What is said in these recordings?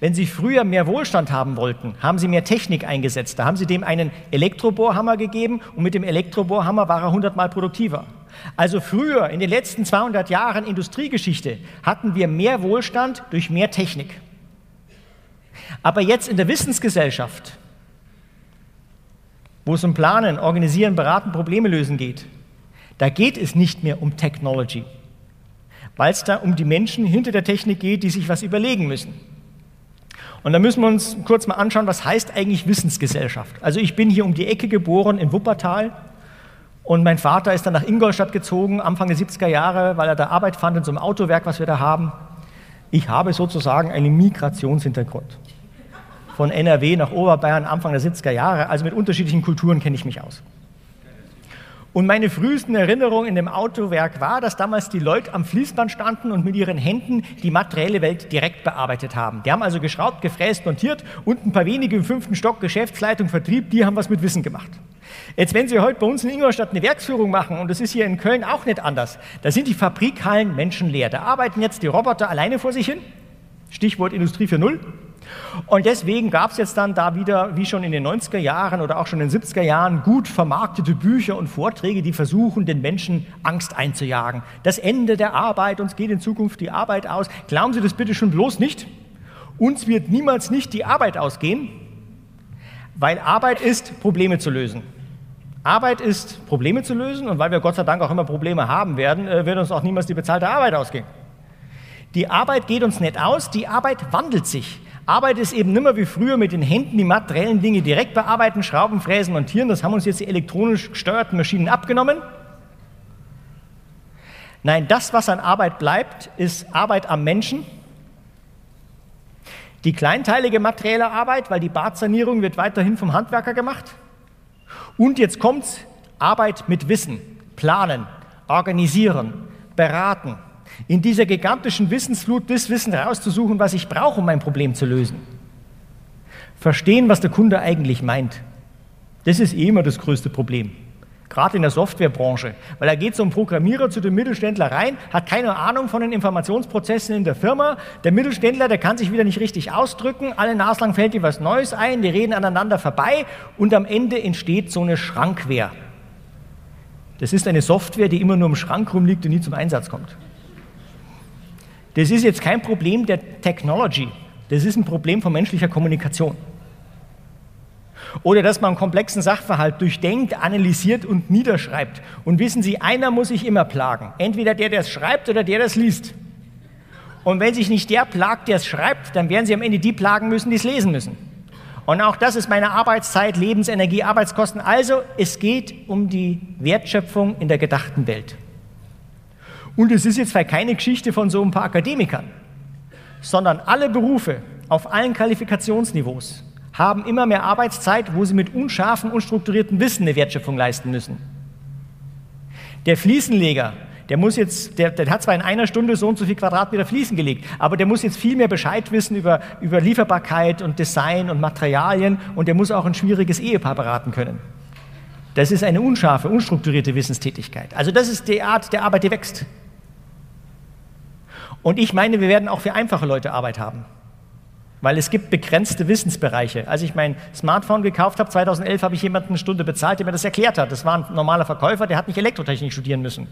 Wenn Sie früher mehr Wohlstand haben wollten, haben Sie mehr Technik eingesetzt. Da haben Sie dem einen Elektrobohrhammer gegeben und mit dem Elektrobohrhammer war er hundertmal produktiver. Also früher, in den letzten 200 Jahren Industriegeschichte, hatten wir mehr Wohlstand durch mehr Technik. Aber jetzt in der Wissensgesellschaft, wo es um Planen, Organisieren, Beraten, Probleme lösen geht, da geht es nicht mehr um Technology, weil es da um die Menschen hinter der Technik geht, die sich was überlegen müssen. Und da müssen wir uns kurz mal anschauen, was heißt eigentlich Wissensgesellschaft. Also ich bin hier um die Ecke geboren in Wuppertal und mein Vater ist dann nach Ingolstadt gezogen, Anfang der 70er Jahre, weil er da Arbeit fand in so einem Autowerk, was wir da haben. Ich habe sozusagen einen Migrationshintergrund. Von NRW nach Oberbayern Anfang der 70er Jahre, also mit unterschiedlichen Kulturen kenne ich mich aus. Und meine frühesten Erinnerungen in dem Autowerk war, dass damals die Leute am Fließband standen und mit ihren Händen die materielle Welt direkt bearbeitet haben. Die haben also geschraubt, gefräst, montiert und ein paar wenige im fünften Stock Geschäftsleitung, Vertrieb, die haben was mit Wissen gemacht. Jetzt, wenn Sie heute bei uns in Ingolstadt eine Werksführung machen, und das ist hier in Köln auch nicht anders, da sind die Fabrikhallen menschenleer. Da arbeiten jetzt die Roboter alleine vor sich hin. Stichwort Industrie 4.0. Und deswegen gab es jetzt dann da wieder, wie schon in den 90er Jahren oder auch schon in den 70er Jahren, gut vermarktete Bücher und Vorträge, die versuchen, den Menschen Angst einzujagen. Das Ende der Arbeit, uns geht in Zukunft die Arbeit aus. Glauben Sie das bitte schon bloß nicht. Uns wird niemals nicht die Arbeit ausgehen, weil Arbeit ist, Probleme zu lösen. Arbeit ist, Probleme zu lösen und weil wir Gott sei Dank auch immer Probleme haben werden, äh, wird uns auch niemals die bezahlte Arbeit ausgehen. Die Arbeit geht uns nicht aus, die Arbeit wandelt sich. Arbeit ist eben nimmer wie früher mit den Händen die materiellen Dinge direkt bearbeiten, schrauben, fräsen, montieren. Das haben uns jetzt die elektronisch gesteuerten Maschinen abgenommen. Nein, das, was an Arbeit bleibt, ist Arbeit am Menschen. Die kleinteilige materielle Arbeit, weil die Badsanierung wird weiterhin vom Handwerker gemacht. Und jetzt kommt's, Arbeit mit Wissen, planen, organisieren, beraten, in dieser gigantischen Wissensflut das Wissen rauszusuchen, was ich brauche, um mein Problem zu lösen. Verstehen, was der Kunde eigentlich meint. Das ist eh immer das größte Problem. Gerade in der Softwarebranche. Weil da geht so ein Programmierer zu dem Mittelständler rein, hat keine Ahnung von den Informationsprozessen in der Firma. Der Mittelständler, der kann sich wieder nicht richtig ausdrücken. Alle naslang fällt ihm was Neues ein. Die reden aneinander vorbei. Und am Ende entsteht so eine Schrankwehr. Das ist eine Software, die immer nur im Schrank rumliegt und nie zum Einsatz kommt. Das ist jetzt kein Problem der Technology, das ist ein Problem von menschlicher Kommunikation. Oder dass man einen komplexen Sachverhalt durchdenkt, analysiert und niederschreibt. Und wissen Sie, einer muss sich immer plagen. Entweder der, der es schreibt oder der, der es liest. Und wenn sich nicht der plagt, der es schreibt, dann werden Sie am Ende die plagen müssen, die es lesen müssen. Und auch das ist meine Arbeitszeit, Lebensenergie, Arbeitskosten. Also es geht um die Wertschöpfung in der gedachten Welt. Und es ist jetzt keine Geschichte von so ein paar Akademikern, sondern alle Berufe auf allen Qualifikationsniveaus haben immer mehr Arbeitszeit, wo sie mit unscharfen, unstrukturierten Wissen eine Wertschöpfung leisten müssen. Der Fliesenleger, der muss jetzt, der, der, hat zwar in einer Stunde so und so viel Quadratmeter Fliesen gelegt, aber der muss jetzt viel mehr Bescheid wissen über, über Lieferbarkeit und Design und Materialien und der muss auch ein schwieriges Ehepaar beraten können. Das ist eine unscharfe, unstrukturierte Wissenstätigkeit. Also das ist die Art der Arbeit, die wächst. Und ich meine, wir werden auch für einfache Leute Arbeit haben. Weil es gibt begrenzte Wissensbereiche. Als ich mein Smartphone gekauft habe, 2011, habe ich jemanden eine Stunde bezahlt, der mir das erklärt hat. Das war ein normaler Verkäufer, der hat nicht Elektrotechnik studieren müssen.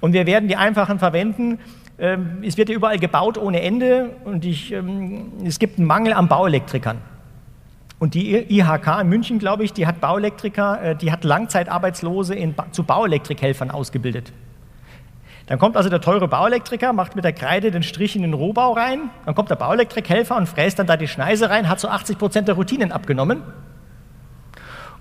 Und wir werden die einfachen verwenden. Ähm, es wird ja überall gebaut ohne Ende und ich, ähm, es gibt einen Mangel an Bauelektrikern. Und die IHK in München, glaube ich, die hat Bauelektriker, äh, die hat Langzeitarbeitslose in, zu Bauelektrikhelfern ausgebildet. Dann kommt also der teure Bauelektriker, macht mit der Kreide den Strich in den Rohbau rein. Dann kommt der Bauelektrikhelfer und fräst dann da die Schneise rein, hat so 80 Prozent der Routinen abgenommen.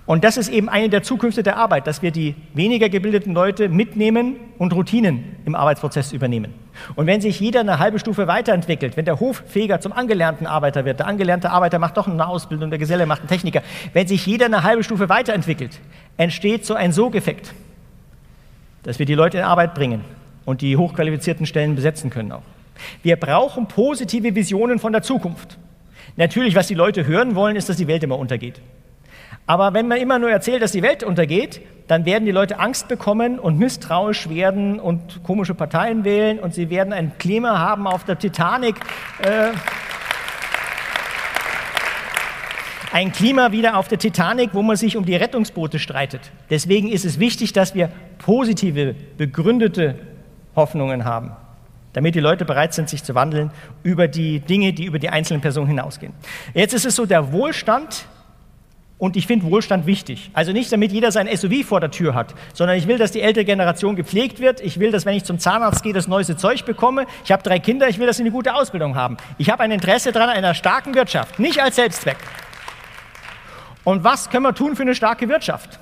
Und das ist eben eine der Zukünfte der Arbeit, dass wir die weniger gebildeten Leute mitnehmen und Routinen im Arbeitsprozess übernehmen. Und wenn sich jeder eine halbe Stufe weiterentwickelt, wenn der Hoffeger zum angelernten Arbeiter wird, der angelernte Arbeiter macht doch eine Ausbildung, der Geselle macht einen Techniker, wenn sich jeder eine halbe Stufe weiterentwickelt, entsteht so ein Sogeffekt, dass wir die Leute in Arbeit bringen und die hochqualifizierten Stellen besetzen können auch. Wir brauchen positive Visionen von der Zukunft. Natürlich, was die Leute hören wollen, ist, dass die Welt immer untergeht. Aber wenn man immer nur erzählt, dass die Welt untergeht, dann werden die Leute Angst bekommen und misstrauisch werden und komische Parteien wählen und sie werden ein Klima haben auf der Titanic. Äh, ein Klima wieder auf der Titanic, wo man sich um die Rettungsboote streitet. Deswegen ist es wichtig, dass wir positive, begründete Hoffnungen haben, damit die Leute bereit sind, sich zu wandeln über die Dinge, die über die einzelnen Personen hinausgehen. Jetzt ist es so, der Wohlstand und ich finde Wohlstand wichtig. Also nicht, damit jeder sein SUV vor der Tür hat, sondern ich will, dass die ältere Generation gepflegt wird. Ich will, dass wenn ich zum Zahnarzt gehe, das neueste Zeug bekomme. Ich habe drei Kinder, ich will, dass sie eine gute Ausbildung haben. Ich habe ein Interesse daran, einer starken Wirtschaft, nicht als Selbstzweck. Und was können wir tun für eine starke Wirtschaft?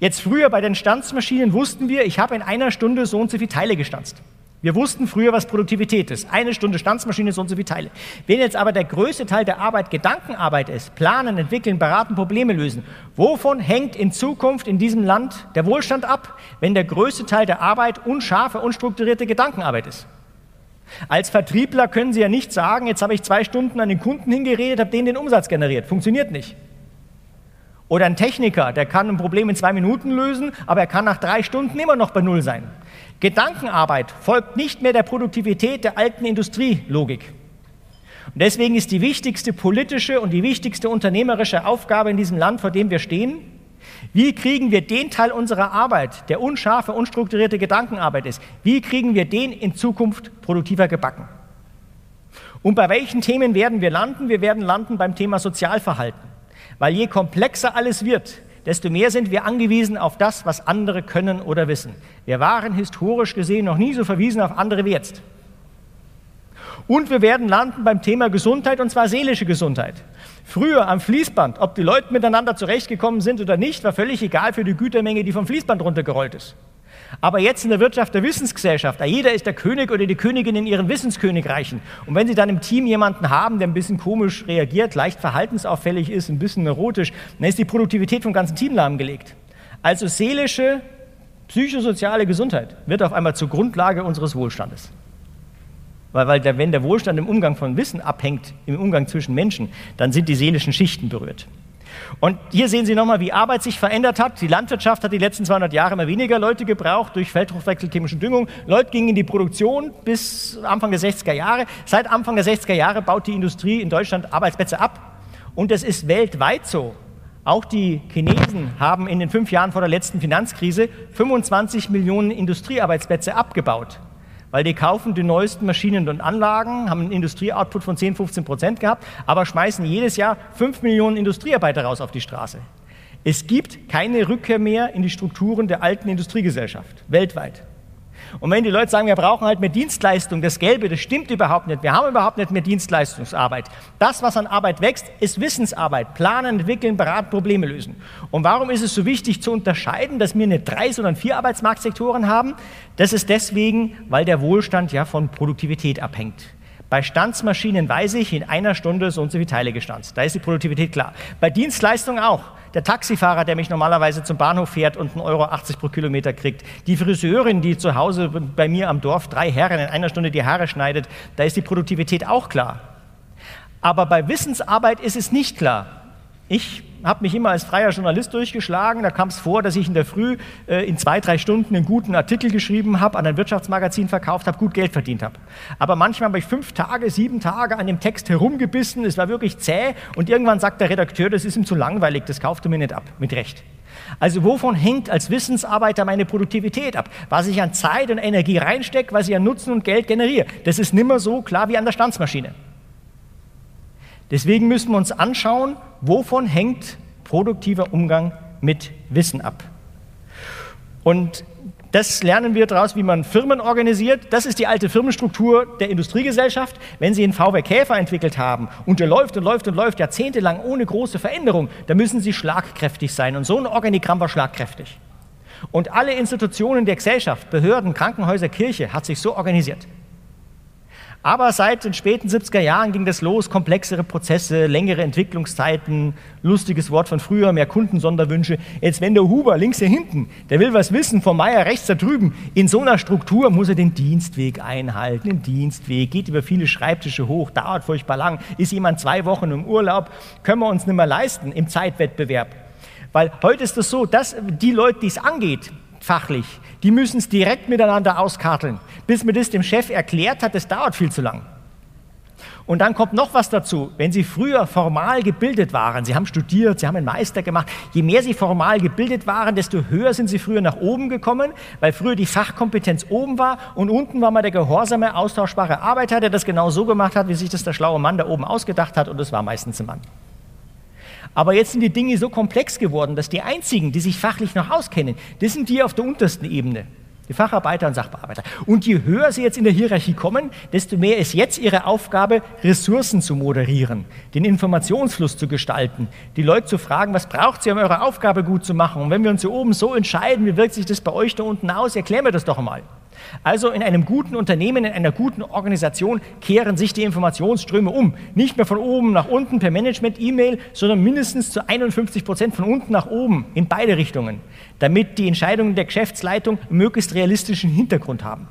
Jetzt früher bei den Stanzmaschinen wussten wir, ich habe in einer Stunde so und so viele Teile gestanzt. Wir wussten früher, was Produktivität ist. Eine Stunde Stanzmaschine, so und so viele Teile. Wenn jetzt aber der größte Teil der Arbeit Gedankenarbeit ist, planen, entwickeln, beraten, Probleme lösen, wovon hängt in Zukunft in diesem Land der Wohlstand ab, wenn der größte Teil der Arbeit unscharfe, unstrukturierte Gedankenarbeit ist? Als Vertriebler können Sie ja nicht sagen, jetzt habe ich zwei Stunden an den Kunden hingeredet, habe denen den Umsatz generiert. Funktioniert nicht. Oder ein Techniker, der kann ein Problem in zwei Minuten lösen, aber er kann nach drei Stunden immer noch bei Null sein. Gedankenarbeit folgt nicht mehr der Produktivität der alten Industrielogik. Und deswegen ist die wichtigste politische und die wichtigste unternehmerische Aufgabe in diesem Land, vor dem wir stehen, wie kriegen wir den Teil unserer Arbeit, der unscharfe, unstrukturierte Gedankenarbeit ist, wie kriegen wir den in Zukunft produktiver gebacken? Und bei welchen Themen werden wir landen? Wir werden landen beim Thema Sozialverhalten. Weil je komplexer alles wird, desto mehr sind wir angewiesen auf das, was andere können oder wissen. Wir waren historisch gesehen noch nie so verwiesen auf andere wie jetzt. Und wir werden landen beim Thema Gesundheit, und zwar seelische Gesundheit. Früher am Fließband, ob die Leute miteinander zurechtgekommen sind oder nicht, war völlig egal für die Gütermenge, die vom Fließband runtergerollt ist. Aber jetzt in der Wirtschaft der Wissensgesellschaft, da jeder ist der König oder die Königin in ihren Wissenskönigreichen. Und wenn Sie dann im Team jemanden haben, der ein bisschen komisch reagiert, leicht verhaltensauffällig ist, ein bisschen neurotisch, dann ist die Produktivität vom ganzen Team lahmgelegt. Also seelische, psychosoziale Gesundheit wird auf einmal zur Grundlage unseres Wohlstandes. Weil, weil der, wenn der Wohlstand im Umgang von Wissen abhängt, im Umgang zwischen Menschen, dann sind die seelischen Schichten berührt. Und hier sehen Sie nochmal, wie Arbeit sich verändert hat. Die Landwirtschaft hat die letzten 200 Jahre immer weniger Leute gebraucht durch Feldhochwechsel, chemische Düngung. Leute gingen in die Produktion bis Anfang der 60er Jahre. Seit Anfang der 60er Jahre baut die Industrie in Deutschland Arbeitsplätze ab. Und das ist weltweit so. Auch die Chinesen haben in den fünf Jahren vor der letzten Finanzkrise 25 Millionen Industriearbeitsplätze abgebaut weil die kaufen die neuesten Maschinen und Anlagen, haben einen Industrieoutput von 10, 15 Prozent gehabt, aber schmeißen jedes Jahr 5 Millionen Industriearbeiter raus auf die Straße. Es gibt keine Rückkehr mehr in die Strukturen der alten Industriegesellschaft, weltweit. Und wenn die Leute sagen, wir brauchen halt mehr Dienstleistung, das Gelbe, das stimmt überhaupt nicht. Wir haben überhaupt nicht mehr Dienstleistungsarbeit. Das, was an Arbeit wächst, ist Wissensarbeit. Planen, entwickeln, beraten, Probleme lösen. Und warum ist es so wichtig zu unterscheiden, dass wir nicht drei, sondern vier Arbeitsmarktsektoren haben? Das ist deswegen, weil der Wohlstand ja von Produktivität abhängt. Bei Stanzmaschinen weiß ich, in einer Stunde so und so viele Teile gestanzt. Da ist die Produktivität klar. Bei Dienstleistungen auch. Der Taxifahrer, der mich normalerweise zum Bahnhof fährt und 1,80 Euro pro Kilometer kriegt. Die Friseurin, die zu Hause bei mir am Dorf drei Herren in einer Stunde die Haare schneidet. Da ist die Produktivität auch klar. Aber bei Wissensarbeit ist es nicht klar. Ich habe mich immer als freier Journalist durchgeschlagen. Da kam es vor, dass ich in der Früh äh, in zwei, drei Stunden einen guten Artikel geschrieben habe, an ein Wirtschaftsmagazin verkauft habe, gut Geld verdient habe. Aber manchmal habe ich fünf Tage, sieben Tage an dem Text herumgebissen. Es war wirklich zäh. Und irgendwann sagt der Redakteur, das ist ihm zu langweilig, das kauft er mir nicht ab. Mit Recht. Also wovon hängt als Wissensarbeiter meine Produktivität ab? Was ich an Zeit und Energie reinstecke, was ich an Nutzen und Geld generiere. Das ist nimmer so klar wie an der Stanzmaschine. Deswegen müssen wir uns anschauen, wovon hängt produktiver Umgang mit Wissen ab. Und Das lernen wir daraus, wie man Firmen organisiert. Das ist die alte Firmenstruktur der Industriegesellschaft. Wenn Sie einen VW Käfer entwickelt haben und der läuft und läuft und läuft jahrzehntelang ohne große Veränderung, dann müssen Sie schlagkräftig sein. Und so ein Organigramm war schlagkräftig. Und alle Institutionen der Gesellschaft, Behörden, Krankenhäuser, Kirche, hat sich so organisiert. Aber seit den späten 70er Jahren ging das los, komplexere Prozesse, längere Entwicklungszeiten, lustiges Wort von früher, mehr Kundensonderwünsche. Jetzt, wenn der Huber links hier hinten, der will was wissen vom Meier rechts da drüben, in so einer Struktur muss er den Dienstweg einhalten, den Dienstweg, geht über viele Schreibtische hoch, dauert furchtbar lang, ist jemand zwei Wochen im Urlaub, können wir uns nicht mehr leisten im Zeitwettbewerb. Weil heute ist es so, dass die Leute, die es angeht, fachlich, die müssen es direkt miteinander auskarteln. Bis mir das dem Chef erklärt hat, das dauert viel zu lang. Und dann kommt noch was dazu. Wenn Sie früher formal gebildet waren, Sie haben studiert, Sie haben einen Meister gemacht, je mehr Sie formal gebildet waren, desto höher sind Sie früher nach oben gekommen, weil früher die Fachkompetenz oben war und unten war mal der gehorsame, austauschbare Arbeiter, der das genau so gemacht hat, wie sich das der schlaue Mann da oben ausgedacht hat und das war meistens ein Mann. Aber jetzt sind die Dinge so komplex geworden, dass die einzigen, die sich fachlich noch auskennen, das sind die auf der untersten Ebene. Die Facharbeiter und Sachbearbeiter. Und je höher sie jetzt in der Hierarchie kommen, desto mehr ist jetzt ihre Aufgabe, Ressourcen zu moderieren, den Informationsfluss zu gestalten, die Leute zu fragen, was braucht ihr, um eure Aufgabe gut zu machen? Und wenn wir uns hier oben so entscheiden, wie wirkt sich das bei euch da unten aus? Erklären wir das doch einmal. Also in einem guten Unternehmen, in einer guten Organisation kehren sich die Informationsströme um. Nicht mehr von oben nach unten per Management-E-Mail, sondern mindestens zu 51 Prozent von unten nach oben in beide Richtungen, damit die Entscheidungen der Geschäftsleitung möglichst realistischen Hintergrund haben.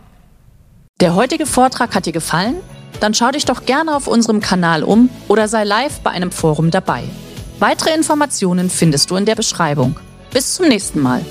Der heutige Vortrag hat dir gefallen? Dann schau dich doch gerne auf unserem Kanal um oder sei live bei einem Forum dabei. Weitere Informationen findest du in der Beschreibung. Bis zum nächsten Mal.